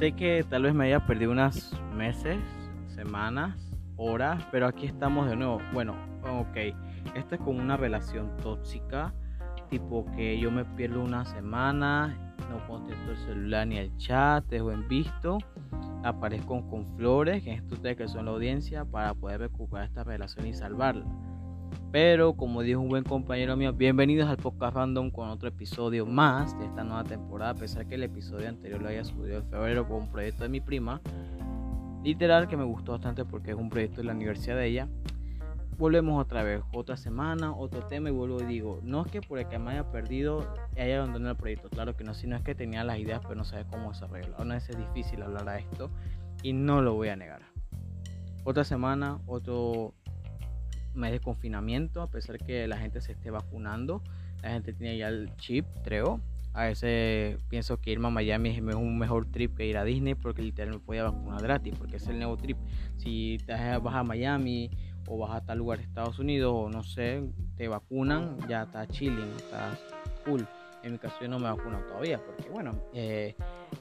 Sé que tal vez me haya perdido unas meses, semanas, horas, pero aquí estamos de nuevo. Bueno, ok, esto es como una relación tóxica, tipo que yo me pierdo una semana, no contesto el celular ni el chat, dejo en visto, aparezco con flores, que es ustedes que son la audiencia, para poder recuperar esta relación y salvarla. Pero como dijo un buen compañero mío, bienvenidos al podcast random con otro episodio más de esta nueva temporada, a pesar que el episodio anterior lo haya subido en febrero con un proyecto de mi prima. Literal que me gustó bastante porque es un proyecto de la universidad de ella. Volvemos otra vez, otra semana, otro tema y vuelvo y digo, no es que por el que me haya perdido haya abandonado el proyecto, claro que no, sino es que tenía las ideas pero no sabía cómo desarrollarlo. Aún es difícil hablar a esto y no lo voy a negar. Otra semana, otro mes de confinamiento, a pesar que la gente se esté vacunando, la gente tiene ya el chip, creo. A veces pienso que irme a Miami es un mejor trip que ir a Disney porque literalmente me podía vacunar gratis, porque es el nuevo trip. Si te vas a Miami o vas a tal lugar de Estados Unidos o no sé, te vacunan, ya está chilling, está cool. En mi caso yo no me vacuno todavía porque bueno, eh,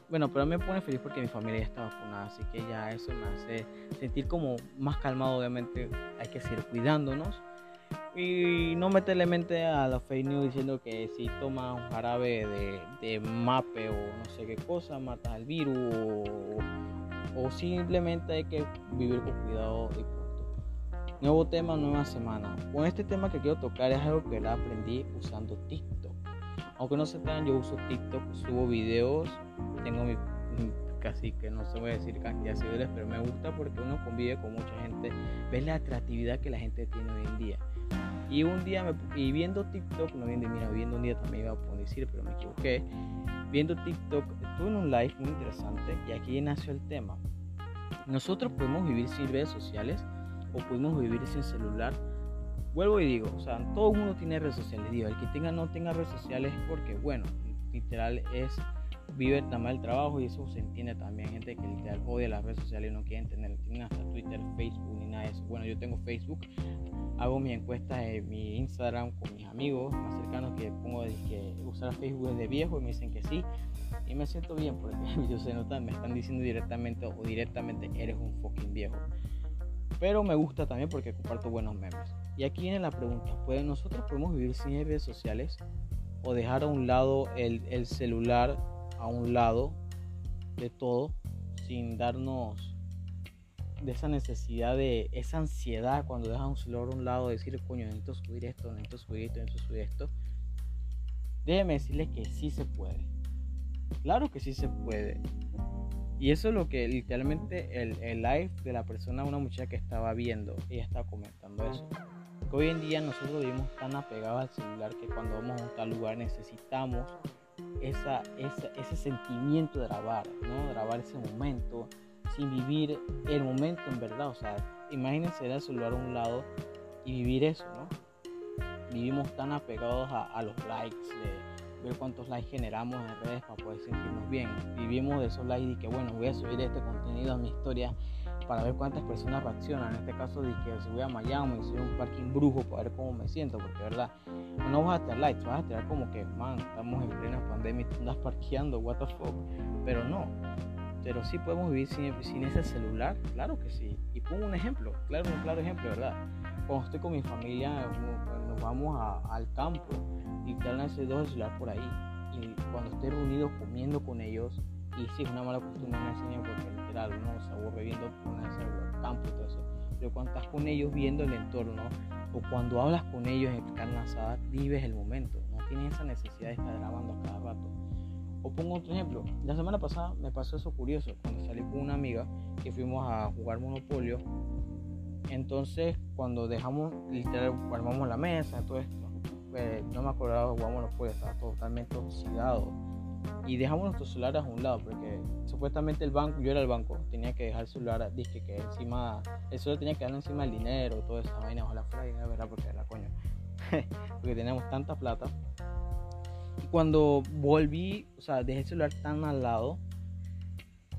bueno, pero me pone feliz porque mi familia ya está vacunada, así que ya eso me hace sentir como más calmado, obviamente hay que seguir cuidándonos y no meterle mente a la fake news diciendo que si tomas un jarabe de, de mape o no sé qué cosa, matas al virus o, simplemente hay que vivir con cuidado y. Nuevo tema, nueva semana. Con este tema que quiero tocar es algo que la aprendí usando TikTok. Aunque no se sepan, yo uso TikTok, subo videos, tengo mi, casi que no se voy a decir cantidad de seguidores, pero me gusta porque uno convive con mucha gente, ves la atractividad que la gente tiene hoy en día. Y un día, me, y viendo TikTok, no viendo, mira, viendo un día también iba a decir, pero me equivoqué. Viendo TikTok, estuve en un live muy interesante y aquí nació el tema. Nosotros podemos vivir sin redes sociales o podemos vivir sin celular vuelvo y digo, o sea, todo el mundo tiene redes sociales. Digo, el que tenga no tenga redes sociales porque, bueno, literal es vive nada más el trabajo y eso se entiende también. Gente que literal odia las redes sociales y no quieren tener, tienen hasta Twitter, Facebook ni nada de eso. Bueno, yo tengo Facebook, hago mi encuesta en mi Instagram con mis amigos más cercanos que pongo de que usar Facebook desde viejo y me dicen que sí. Y me siento bien porque yo se nota, me están diciendo directamente o directamente eres un fucking viejo. Pero me gusta también porque comparto buenos memes. Y aquí viene la pregunta, ¿puede, ¿nosotros podemos vivir sin redes sociales o dejar a un lado el, el celular, a un lado de todo, sin darnos de esa necesidad, de esa ansiedad cuando dejas un celular a un lado, de decir, coño, necesito subir esto, necesito subir esto, necesito subir esto? Déjeme decirles que sí se puede. Claro que sí se puede. Y eso es lo que literalmente el, el live de la persona, una muchacha que estaba viendo, ella estaba comentando eso hoy en día nosotros vivimos tan apegados al celular que cuando vamos a un tal lugar necesitamos esa, ese sentimiento de grabar, ¿no? Grabar ese momento sin vivir el momento en verdad. O sea, imagínense el celular a un lado y vivir eso, ¿no? Vivimos tan apegados a, a los likes, de ver cuántos likes generamos en redes para poder sentirnos bien. Vivimos de esos likes y que bueno, voy a subir este contenido a mi historia para ver cuántas personas reaccionan. En este caso, de que si voy a Miami, si voy a un parking brujo para ver cómo me siento, porque verdad, no vas a tener likes, vas a tener como que, man, estamos en plena pandemia y tú andas parqueando, what the fuck. Pero no, pero sí podemos vivir sin, sin, ese celular, claro que sí. Y pongo un ejemplo, claro, un claro ejemplo, ¿verdad? Cuando estoy con mi familia, nos vamos al campo y te ese dos celular por ahí. Y cuando estoy reunido comiendo con ellos, y sí, es una mala costumbre, no enseño porque literal uno se aburre viendo el campo y todo eso. Pero cuando estás con ellos viendo el entorno o cuando hablas con ellos en carne asada, vives el momento. No tienes esa necesidad de estar grabando a cada rato. O pongo otro ejemplo. La semana pasada me pasó eso curioso. Cuando salí con una amiga que fuimos a jugar Monopolio. Entonces, cuando dejamos, literal, armamos la mesa, todo esto. Eh, no me acordaba de jugar Monopolio, estaba totalmente oxidado y dejamos nuestros celulares a un lado porque supuestamente el banco, yo era el banco, tenía que dejar el celular, dije que encima, el celular tenía que darle encima el dinero, toda esa vaina, ojalá fuera dinero, ¿verdad? Porque era coño, porque teníamos tanta plata. Y cuando volví, o sea, dejé el celular tan al lado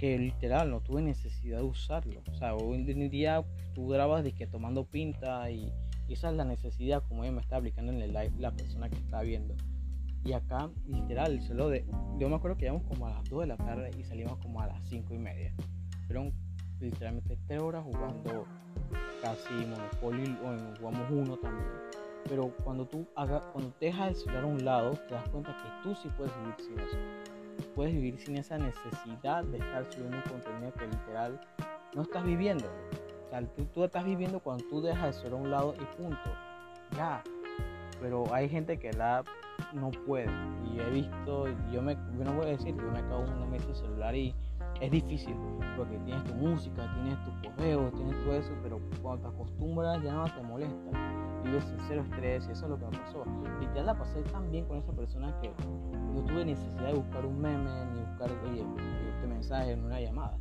que literal no tuve necesidad de usarlo. O sea, hoy en día tú grabas que tomando pinta y, esa es la necesidad como ella me está aplicando en el live la persona que está viendo. Y acá, literal, solo de. Yo me acuerdo que íbamos como a las 2 de la tarde y salimos como a las 5 y media. Fueron literalmente 3 horas jugando casi Monopoly o jugamos uno también. Pero cuando tú haga, cuando te dejas el celular a un lado, te das cuenta que tú sí puedes vivir sin eso. Puedes vivir sin esa necesidad de estar subiendo un contenido que literal no estás viviendo. O sea, tú, tú estás viviendo cuando tú dejas el celular a un lado y punto. Ya. Pero hay gente que la no puede. Y he visto, yo, me, yo no voy a decir, yo me acabo una mesa el celular y es difícil porque tienes tu música, tienes tus correos, tienes todo eso, pero cuando te acostumbras ya no te molesta. Vives sin cero estrés y eso es lo que me pasó. Y ya la pasé tan bien con esa persona que no tuve necesidad de buscar un meme ni buscar, oye, este mensaje en una llamada.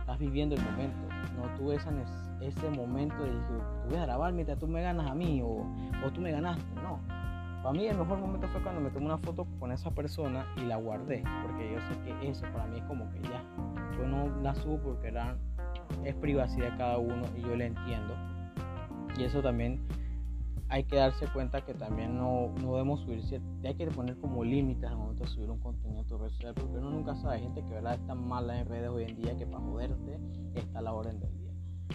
Estás viviendo el momento. No tuve esa, ese momento de decir, tú voy a grabar mientras tú me ganas a mí o, o tú me ganaste. No para mí el mejor momento fue cuando me tomé una foto con esa persona y la guardé, porque yo sé que eso para mí es como que ya, yo no la subo porque es privacidad de cada uno y yo le entiendo. Y eso también hay que darse cuenta que también no, no debemos subir, hay que poner como límites al momento de subir un contenido a tu red social, porque uno nunca sabe, hay gente que verdad está mala en redes hoy en día que para joderte está la orden del día.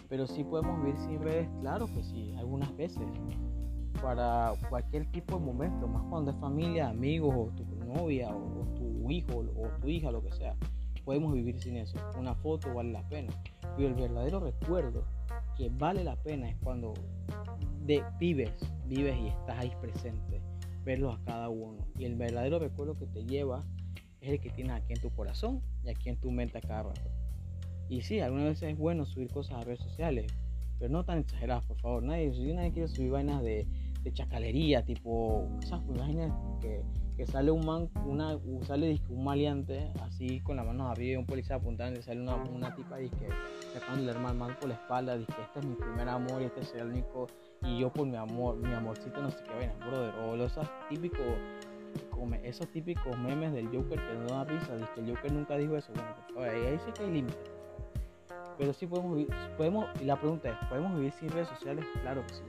Pero sí podemos vivir sin redes, claro que sí, algunas veces para cualquier tipo de momento, más cuando es familia, amigos, o tu novia, o, tu hijo, o tu hija, lo que sea. Podemos vivir sin eso. Una foto vale la pena. Pero el verdadero recuerdo que vale la pena es cuando de, vives, vives y estás ahí presente, verlos a cada uno. Y el verdadero recuerdo que te lleva es el que tienes aquí en tu corazón y aquí en tu mente a cada rato. Y sí, algunas veces es bueno subir cosas a redes sociales, pero no tan exageradas, por favor. Nadie, nadie quiere subir vainas de de chacalería, tipo esas imágenes que, sale un man, una, sale un maleante así con las manos arriba y un policía apuntando y sale una, una tipa y que sacando el mal por la espalda, dice este es mi primer amor y este es el único y yo por mi amor, mi amorcito no sé qué vaina, brother, o esos típicos esos típicos memes del Joker que no da risa, dice que el Joker nunca dijo eso, bueno, favor, ahí sí que hay límites, pero sí podemos vivir, podemos, y la pregunta es, ¿podemos vivir sin redes sociales? Claro que sí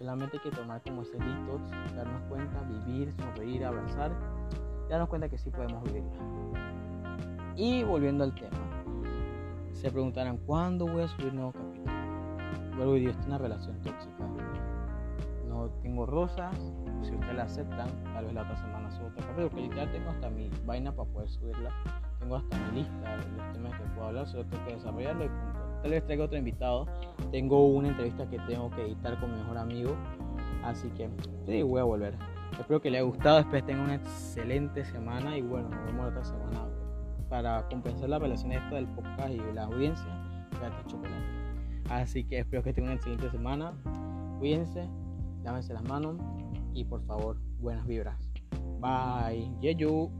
Solamente hay que tomar como ese detox, darnos cuenta, vivir, sonreír, abrazar, darnos cuenta que sí podemos vivirla. Y volviendo al tema, se preguntarán cuándo voy a subir nuevo capítulo. Vuelvo y digo, es una relación tóxica. No tengo rosas, si ustedes la aceptan, tal vez la otra semana subo otro capítulo, porque ya tengo hasta mi vaina para poder subirla. Tengo hasta mi lista de los temas que puedo hablar, solo tengo que desarrollarlo y punto tal vez traiga otro invitado. Tengo una entrevista que tengo que editar con mi mejor amigo. Así que sí, voy a volver. Espero que le haya gustado. Espero que tenga una excelente semana. Y bueno, nos vemos la otra semana. Para compensar la relación esta del podcast y la audiencia, chocolate. Así que espero que tenga una excelente semana. Cuídense, lávense las manos y por favor, buenas vibras. Bye. Yeyu.